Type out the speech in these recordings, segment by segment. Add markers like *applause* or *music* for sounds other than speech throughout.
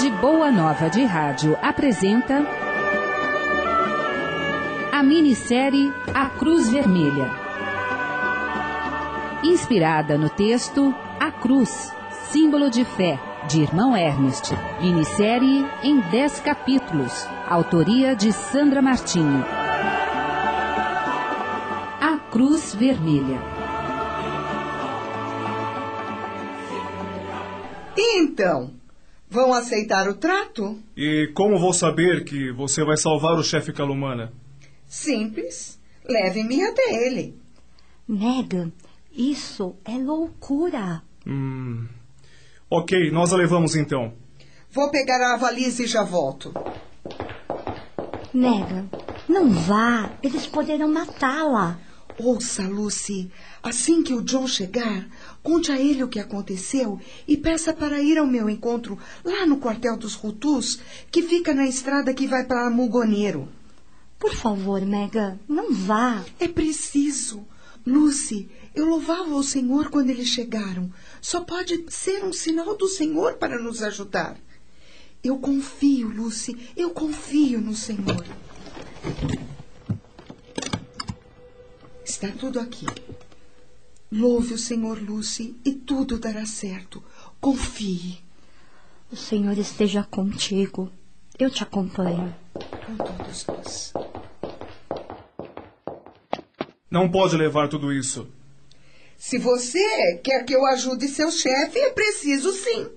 Rede Boa Nova de Rádio apresenta a minissérie A Cruz Vermelha. Inspirada no texto A Cruz, símbolo de fé, de Irmão Ernest. Minissérie em 10 capítulos. Autoria de Sandra Martinho. A Cruz Vermelha. Então? Vão aceitar o trato? E como vou saber que você vai salvar o chefe Calumana? Simples. Leve-me até ele. Megan, isso é loucura. Hum. Ok, nós a levamos então. Vou pegar a valise e já volto. Megan, não vá. Eles poderão matá-la. Ouça, Lucy. Assim que o John chegar, conte a ele o que aconteceu e peça para ir ao meu encontro lá no quartel dos Rutus, que fica na estrada que vai para Mugoneiro. Por favor, Megan, não vá. É preciso. Lucy, eu louvava o Senhor quando eles chegaram. Só pode ser um sinal do Senhor para nos ajudar. Eu confio, Lucy, eu confio no Senhor. Está tudo aqui. Louve o Senhor, Lucy, e tudo dará certo. Confie. O Senhor esteja contigo. Eu te acompanho. Com todos nós. Não pode levar tudo isso. Se você quer que eu ajude seu chefe, é preciso sim.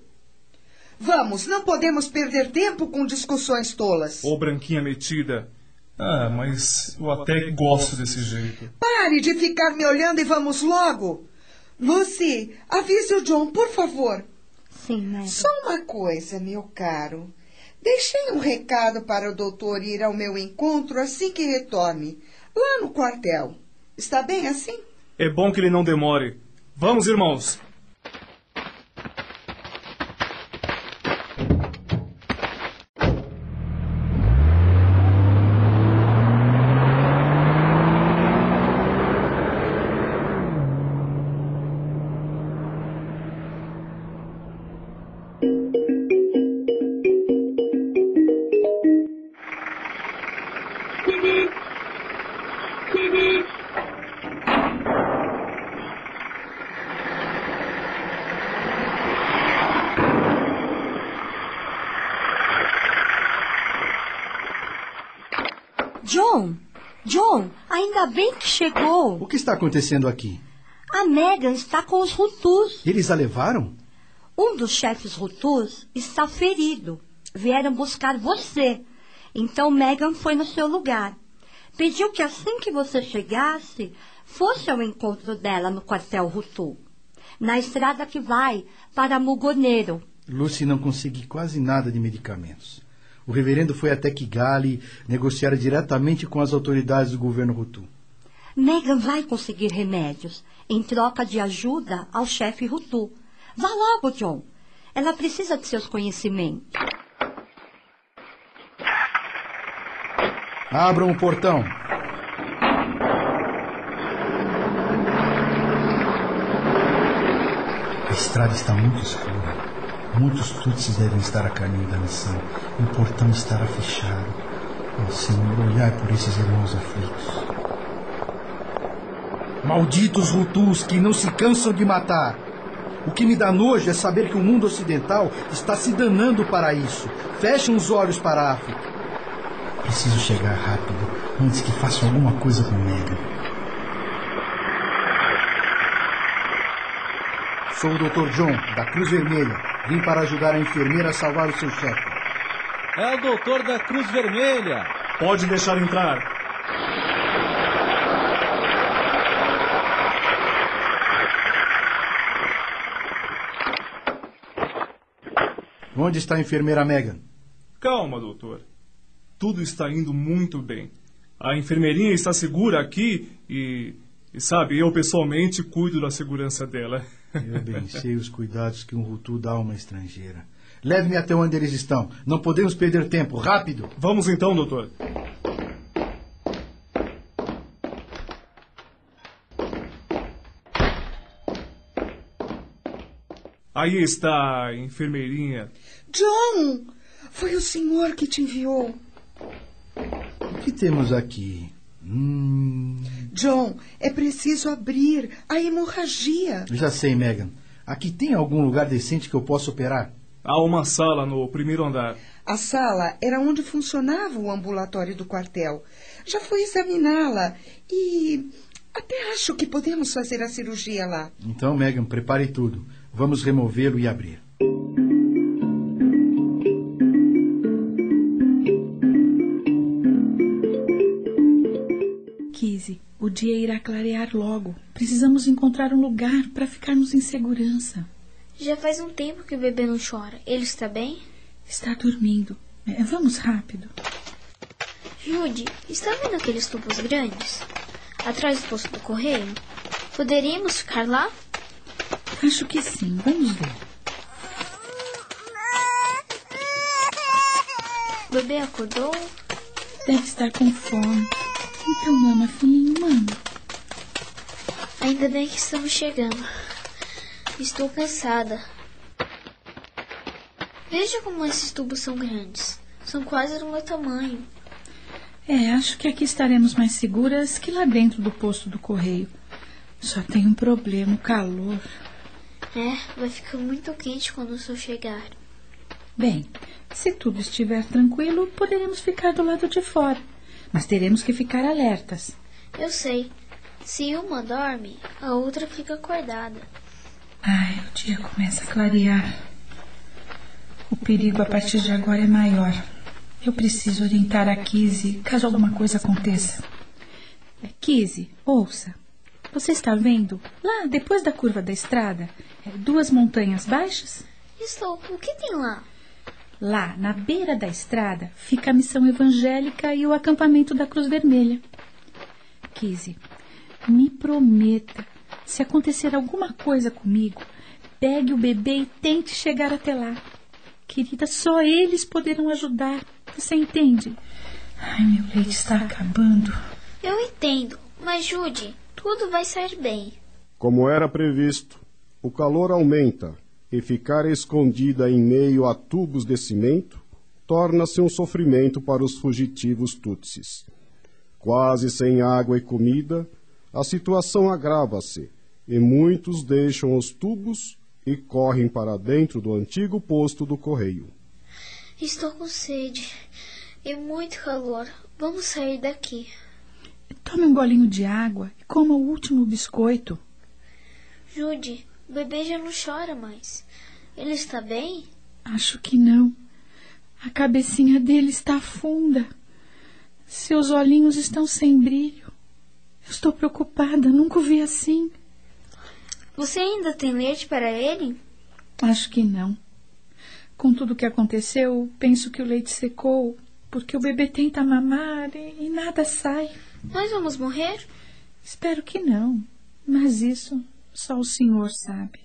Vamos, não podemos perder tempo com discussões tolas. Ô, branquinha metida. Ah, mas eu até gosto desse jeito. Pare de ficar me olhando e vamos logo. Lucy, avise o John, por favor. Sim, Megan. Só uma coisa, meu caro. Deixei um recado para o doutor ir ao meu encontro assim que retorne, lá no quartel. Está bem assim? É bom que ele não demore. Vamos, irmãos. John, John, ainda bem que chegou. O que está acontecendo aqui? A Megan está com os Rutus. Eles a levaram? Um dos chefes Rutus está ferido. Vieram buscar você. Então Megan foi no seu lugar. Pediu que assim que você chegasse, fosse ao encontro dela no quartel Rutu. Na estrada que vai para Mugoneiro. Lucy não conseguiu quase nada de medicamentos. O reverendo foi até Kigali negociar diretamente com as autoridades do governo Hutu. Megan vai conseguir remédios em troca de ajuda ao chefe Rutu. Vá logo, John. Ela precisa de seus conhecimentos. Abram o portão. A estrada está muito escura. Muitos tutsis devem estar a caminho da missão. E o portão estará fechado. Oh, Senhor, olhai por esses irmãos aflitos. Malditos Hutus que não se cansam de matar. O que me dá nojo é saber que o mundo ocidental está se danando para isso. Fechem os olhos para a África. Preciso chegar rápido antes que façam alguma coisa com Megan. Sou o Dr. John, da Cruz Vermelha. Vim para ajudar a enfermeira a salvar o seu chefe. É o doutor da Cruz Vermelha. Pode deixar entrar. Onde está a enfermeira Megan? Calma, doutor. Tudo está indo muito bem. A enfermeirinha está segura aqui e, e sabe, eu pessoalmente cuido da segurança dela. Eu bem sei os cuidados que um Hutu dá a uma estrangeira. Leve-me até onde eles estão. Não podemos perder tempo. Rápido! Vamos então, doutor. aí está a enfermeirinha. John! Foi o senhor que te enviou. O que temos aqui? Hum, John, é preciso abrir a hemorragia. já sei, Megan. Aqui tem algum lugar decente que eu possa operar? Há uma sala no primeiro andar. A sala era onde funcionava o ambulatório do quartel. Já fui examiná-la e até acho que podemos fazer a cirurgia lá. Então, Megan, prepare tudo. Vamos removê-lo e abrir. Kizzy, o dia irá clarear logo. Precisamos encontrar um lugar para ficarmos em segurança. Já faz um tempo que o bebê não chora. Ele está bem? Está dormindo. É, vamos rápido. Jude, está vendo aqueles tubos grandes? Atrás do posto do correio? Poderíamos ficar lá? Acho que sim. Vamos ver. O bebê acordou? Deve estar com fome. Então, mama, filhinho, mama. Ainda bem que estamos chegando. Estou cansada. Veja como esses tubos são grandes. São quase do meu tamanho. É, acho que aqui estaremos mais seguras que lá dentro do posto do correio. Só tem um problema, o calor. É, vai ficar muito quente quando o sol chegar. Bem, se tudo estiver tranquilo, poderemos ficar do lado de fora. Mas teremos que ficar alertas. Eu sei. Se uma dorme, a outra fica acordada. Ai, o dia começa a clarear. O perigo a partir de agora é maior. Eu preciso orientar a Kizzy caso alguma coisa aconteça. É, Kizzy, ouça. Você está vendo? Lá, depois da curva da estrada, é, duas montanhas baixas? Estou. O que tem lá? Lá, na beira da estrada, fica a missão evangélica e o acampamento da Cruz Vermelha. Kizzy, me prometa, se acontecer alguma coisa comigo, pegue o bebê e tente chegar até lá. Querida, só eles poderão ajudar. Você entende? Ai, meu leite está acabando. Eu entendo, mas Jude, tudo vai sair bem. Como era previsto, o calor aumenta e ficar escondida em meio a tubos de cimento torna-se um sofrimento para os fugitivos tutsis. Quase sem água e comida, a situação agrava-se e muitos deixam os tubos e correm para dentro do antigo posto do correio. Estou com sede e muito calor. Vamos sair daqui. Tome um golinho de água e coma o último biscoito. Jude, o bebê já não chora mais. Ele está bem? Acho que não. A cabecinha dele está funda. Seus olhinhos estão sem brilho. Eu estou preocupada, nunca o vi assim. Você ainda tem leite para ele? Acho que não. Com tudo o que aconteceu, penso que o leite secou, porque o bebê tenta mamar e, e nada sai. Nós vamos morrer? Espero que não, mas isso só o senhor sabe.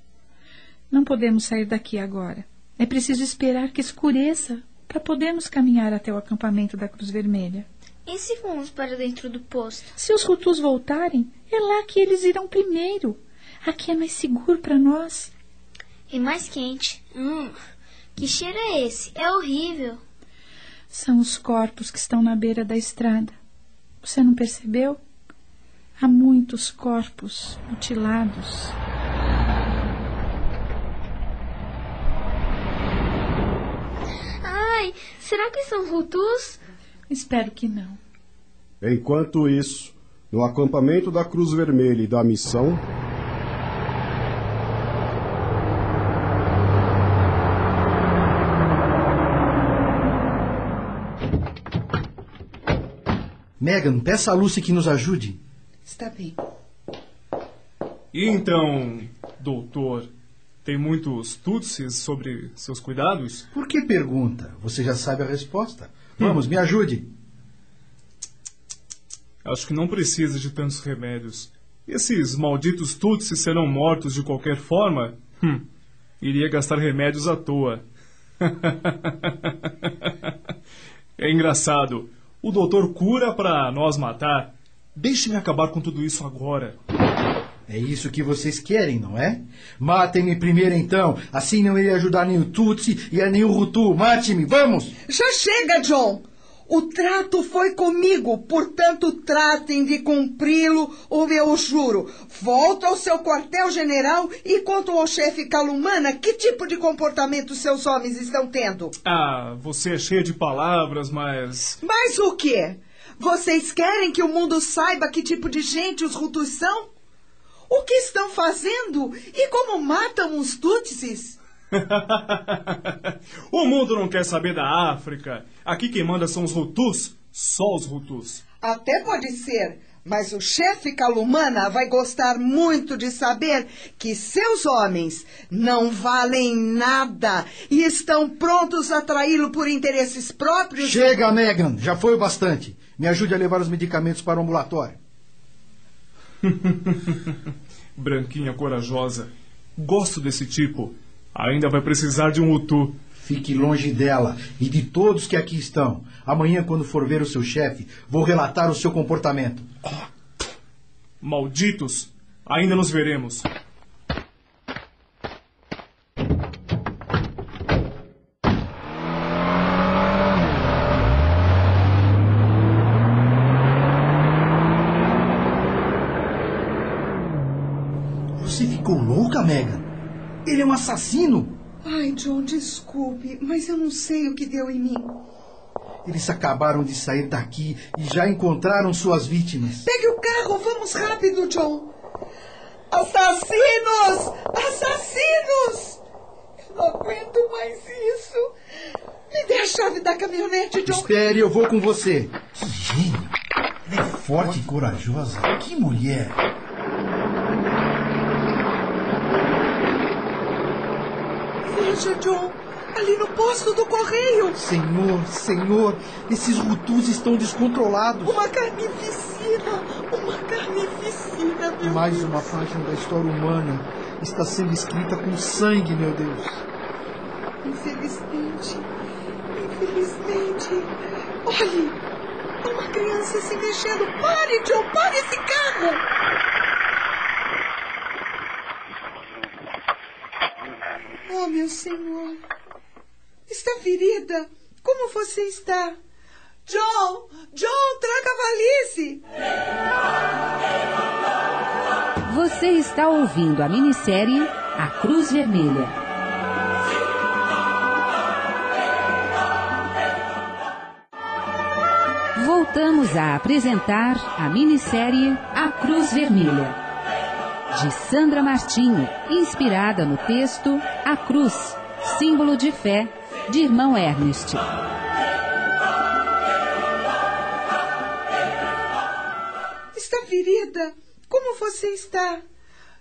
Não podemos sair daqui agora. É preciso esperar que escureça para podermos caminhar até o acampamento da Cruz Vermelha. E se formos para dentro do posto? Se os Rutus voltarem, é lá que eles irão primeiro. Aqui é mais seguro para nós. E mais quente. Hum, que cheiro é esse? É horrível. São os corpos que estão na beira da estrada. Você não percebeu? Há muitos corpos mutilados. Ai, será que são Hutus? Espero que não. Enquanto isso, no acampamento da Cruz Vermelha e da Missão, Megan, peça a Lucy que nos ajude. Está bem. E então, doutor, tem muitos tutsis sobre seus cuidados? Por que pergunta? Você já sabe a resposta. Vamos, me ajude. Acho que não precisa de tantos remédios. Esses malditos tutsis serão mortos de qualquer forma? Hum, iria gastar remédios à toa. *laughs* é engraçado. O doutor cura para nós matar. Deixe-me acabar com tudo isso agora. É isso que vocês querem, não é? Matem-me primeiro então, assim não irei ajudar nem o Tutsi e nem o Hutu. Mate-me, vamos! Já chega, John! O trato foi comigo, portanto tratem de cumpri-lo ou eu juro. Volto ao seu quartel-general e conto ao chefe Calumana que tipo de comportamento seus homens estão tendo. Ah, você é cheia de palavras, mas. Mas o quê? Vocês querem que o mundo saiba que tipo de gente os Hutus são? O que estão fazendo e como matam os Tutsis? *laughs* o mundo não quer saber da África. Aqui quem manda são os Hutus, só os Hutus. Até pode ser, mas o chefe Calumana vai gostar muito de saber que seus homens não valem nada e estão prontos a traí-lo por interesses próprios. Chega, Megan, já foi o bastante. Me ajude a levar os medicamentos para o ambulatório. *laughs* Branquinha corajosa. Gosto desse tipo. Ainda vai precisar de um Utu. Fique longe dela e de todos que aqui estão. Amanhã, quando for ver o seu chefe, vou relatar o seu comportamento. Malditos! Ainda nos veremos. Você ficou louca, Megan? Ele é um assassino! Ai, John, desculpe, mas eu não sei o que deu em mim. Eles acabaram de sair daqui e já encontraram suas vítimas. Pegue o carro, vamos rápido, John. Assassinos! Assassinos! Eu não aguento mais isso. Me dê a chave da caminhonete, John. Espere, eu vou com você. Que gênio! Ela é forte e corajosa. Que mulher! Veja, John. Ali no posto do correio. Senhor, senhor, esses rutus estão descontrolados. Uma carnificina! Uma carnificina, meu Mais Deus. uma página da história humana está sendo escrita com sangue, meu Deus. Infelizmente. Infelizmente. Olhe! Uma criança se mexendo. Pare, John! Pare esse carro! Oh, meu senhor. Está ferida? Como você está? John! John, traga a valise! Você está ouvindo a minissérie A Cruz Vermelha. Voltamos a apresentar a minissérie A Cruz Vermelha, de Sandra Martinho, inspirada no texto A Cruz, símbolo de fé, de irmão Ernest. Está ferida? Como você está?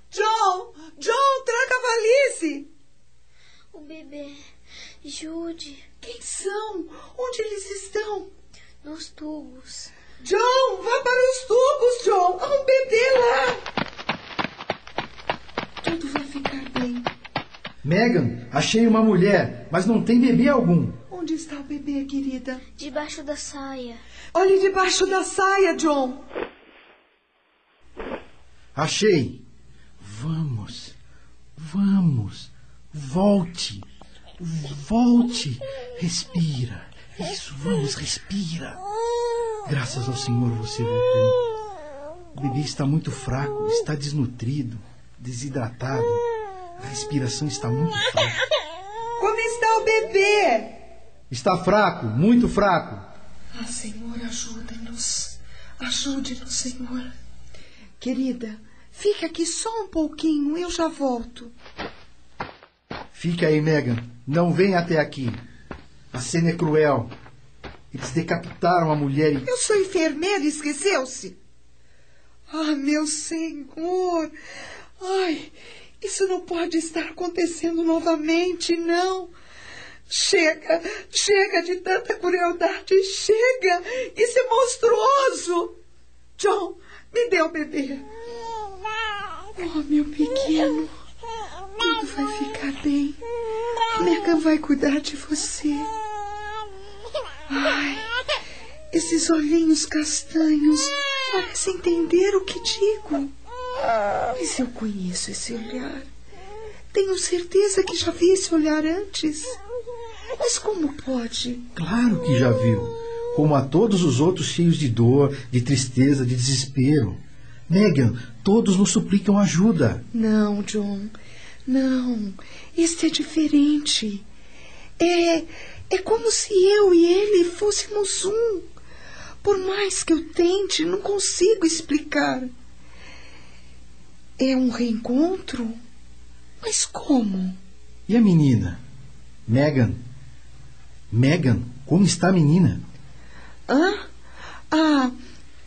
John! John, traga a valise! O bebê. Jude. Quem são? Onde eles estão? Nos tubos. John, vá para os tubos, John! Há um bebê lá! Tudo vai ficar bem. Megan, achei uma mulher, mas não tem bebê algum. Onde está o bebê, querida? Debaixo da saia. Olhe debaixo da saia, John. Achei. Vamos, vamos, volte, volte, respira. Isso, vamos, respira. Graças ao Senhor você voltou. O bebê está muito fraco, está desnutrido, desidratado. A respiração está muito fraca. Como está o bebê? Está fraco, muito fraco. Ah, Senhor, ajuda-nos. Ajude-nos, Senhor. Querida, fica aqui só um pouquinho, eu já volto. Fique aí, Megan. Não venha até aqui. A cena é cruel. Eles decapitaram a mulher e. Eu sou enfermeira, esqueceu-se? Ah, meu Senhor! Ai, isso não pode estar acontecendo novamente, não. Chega, chega de tanta crueldade, chega! Isso é monstruoso! John, me dê o bebê. Oh, meu pequeno, tudo vai ficar bem. Megan vai cuidar de você. Ai, esses olhinhos castanhos parecem entender o que digo. Mas eu conheço esse olhar. Tenho certeza que já vi esse olhar antes. Mas como pode? Claro que já viu. Como a todos os outros cheios de dor, de tristeza, de desespero. Megan, todos nos suplicam ajuda. Não, John. Não. Este é diferente. É. É como se eu e ele fôssemos um. Por mais que eu tente, não consigo explicar. É um reencontro? Mas como? E a menina? Megan? Megan, como está a menina? Hã? Ah,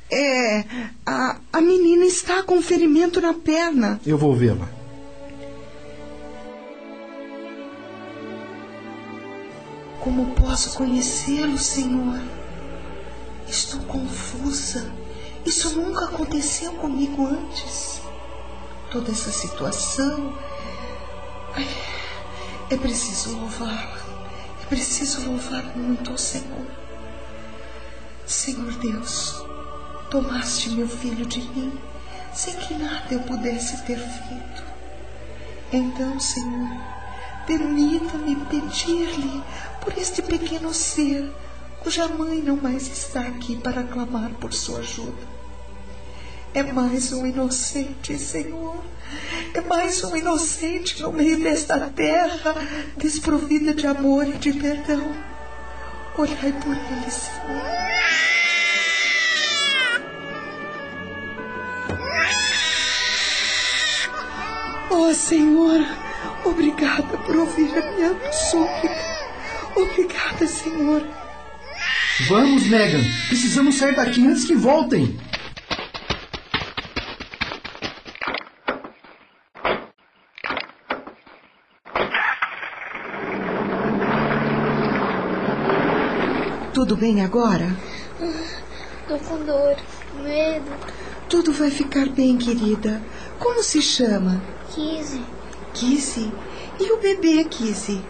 é. A, a menina está com ferimento na perna. Eu vou vê-la. Como posso conhecê-lo, Senhor? Estou confusa. Isso nunca aconteceu comigo antes. Toda essa situação. É preciso louvá-lo. É preciso louvar muito ao Senhor. Senhor Deus, tomaste meu filho de mim sem que nada eu pudesse ter feito. Então, Senhor, permita-me pedir-lhe por este pequeno ser cuja mãe não mais está aqui para clamar por sua ajuda. É mais um inocente, Senhor. É mais um inocente no meio desta terra desprovida de amor e de perdão. Olhai por ele, Senhor. Oh, Senhor, obrigada por ouvir a minha súplica. Obrigada, Senhor. Vamos, Megan. Precisamos sair daqui antes que voltem. Tudo bem agora? Tô com dor, medo. Tudo vai ficar bem, querida. Como se chama? Kizzy. Kizzy? E o bebê, Kizzy?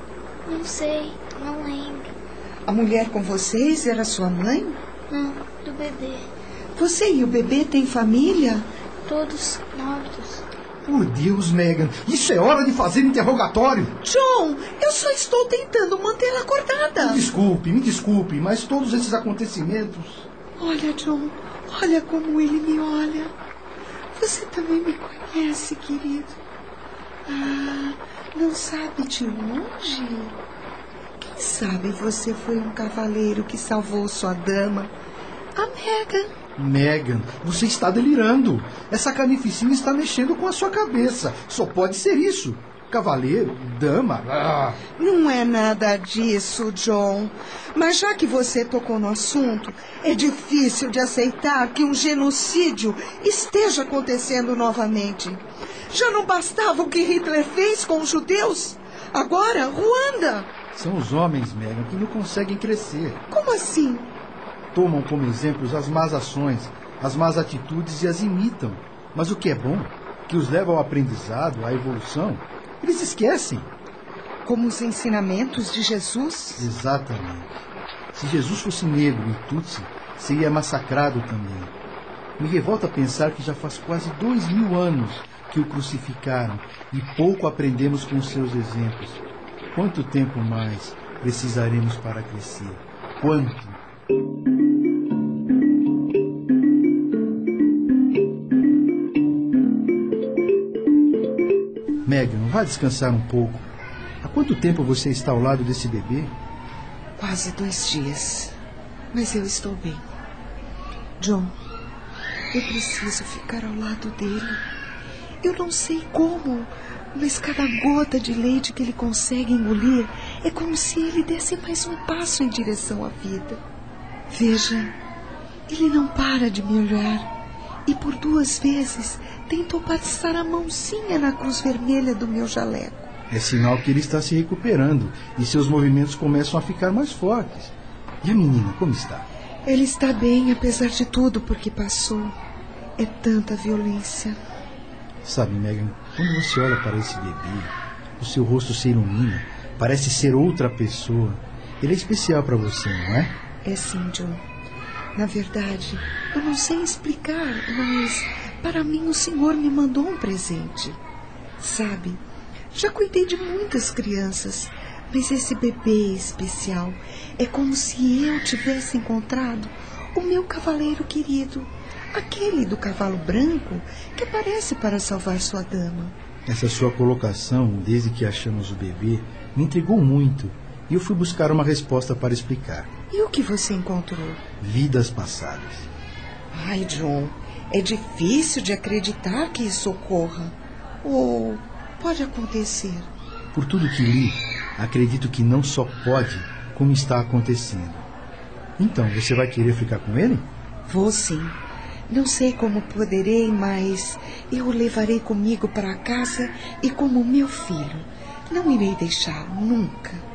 Não sei, não lembro. A mulher com vocês era sua mãe? Não, do bebê. Você e o bebê têm família? Todos mortos. Por Deus, Megan, isso é hora de fazer interrogatório. John, eu só estou tentando mantê-la acordada. Me desculpe, me desculpe, mas todos esses acontecimentos. Olha, John, olha como ele me olha. Você também me conhece, querido. Ah, não sabe de onde? Quem sabe você foi um cavaleiro que salvou sua dama, a Megan. Megan, você está delirando. Essa carnificina está mexendo com a sua cabeça. Só pode ser isso. Cavaleiro, dama. Ah. Não é nada disso, John. Mas já que você tocou no assunto, é difícil de aceitar que um genocídio esteja acontecendo novamente. Já não bastava o que Hitler fez com os judeus? Agora, Ruanda. São os homens, Megan, que não conseguem crescer. Como assim? Tomam como exemplos as más ações, as más atitudes e as imitam. Mas o que é bom, que os leva ao aprendizado, à evolução, eles esquecem. Como os ensinamentos de Jesus? Exatamente. Se Jesus fosse negro e Tutsi, seria massacrado também. Me revolta pensar que já faz quase dois mil anos que o crucificaram e pouco aprendemos com seus exemplos. Quanto tempo mais precisaremos para crescer? Quanto? Megan, vá descansar um pouco. Há quanto tempo você está ao lado desse bebê? Quase dois dias. Mas eu estou bem. John, eu preciso ficar ao lado dele. Eu não sei como, mas cada gota de leite que ele consegue engolir é como se ele desse mais um passo em direção à vida. Veja, ele não para de me olhar. E por duas vezes tentou passar a mãozinha na cruz vermelha do meu jaleco. É sinal que ele está se recuperando e seus movimentos começam a ficar mais fortes. E a menina, como está? Ele está bem, apesar de tudo porque passou. É tanta violência. Sabe, Megan, quando você olha para esse bebê, o seu rosto se ilumina, parece ser outra pessoa. Ele é especial para você, não é? É sim, John. Na verdade, eu não sei explicar, mas Para mim, o Senhor me mandou um presente. Sabe, já cuidei de muitas crianças, mas esse bebê especial é como se eu tivesse encontrado o meu cavaleiro querido, aquele do cavalo branco que aparece para salvar sua dama. Essa sua colocação, desde que achamos o bebê, me intrigou muito e eu fui buscar uma resposta para explicar. E o que você encontrou? Vidas passadas. Ai, John, é difícil de acreditar que isso ocorra. Ou pode acontecer. Por tudo que li, acredito que não só pode, como está acontecendo. Então, você vai querer ficar com ele? Vou sim. Não sei como poderei, mas eu o levarei comigo para casa e como meu filho. Não irei deixá-lo nunca.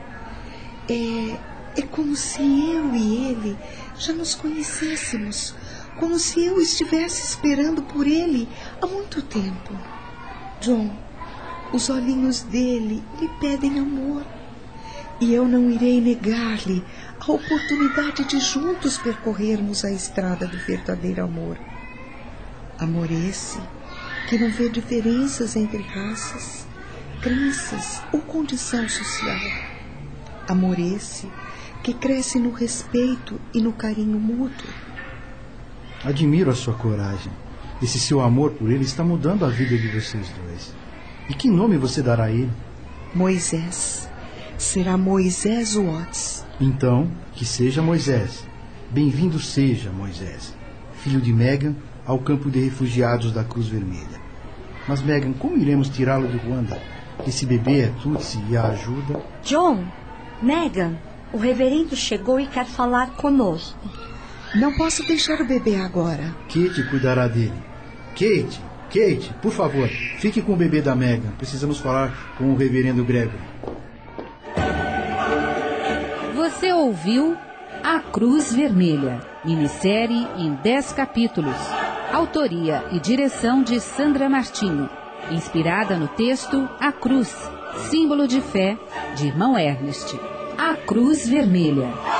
É, é como se eu e ele já nos conhecêssemos, como se eu estivesse esperando por ele há muito tempo. John, os olhinhos dele lhe pedem amor. E eu não irei negar-lhe a oportunidade de juntos percorrermos a estrada do verdadeiro amor. Amor esse que não vê diferenças entre raças, crenças ou condição social. Amor esse que cresce no respeito e no carinho mútuo. Admiro a sua coragem. Esse seu amor por ele está mudando a vida de vocês dois. E que nome você dará a ele? Moisés. Será Moisés Watts. Então, que seja Moisés. Bem-vindo seja Moisés, filho de Megan, ao campo de refugiados da Cruz Vermelha. Mas, Megan, como iremos tirá-lo de Ruanda? Esse bebê é Tutsi e a ajuda. John, Megan, o reverendo chegou e quer falar conosco. Não posso deixar o bebê agora. Kate cuidará dele. Kate, Kate, por favor, fique com o bebê da Megan. Precisamos falar com o reverendo Gregory. Você ouviu A Cruz Vermelha, minissérie em 10 capítulos. Autoria e direção de Sandra Martinho. Inspirada no texto A Cruz, símbolo de fé, de irmão Ernest. A Cruz Vermelha.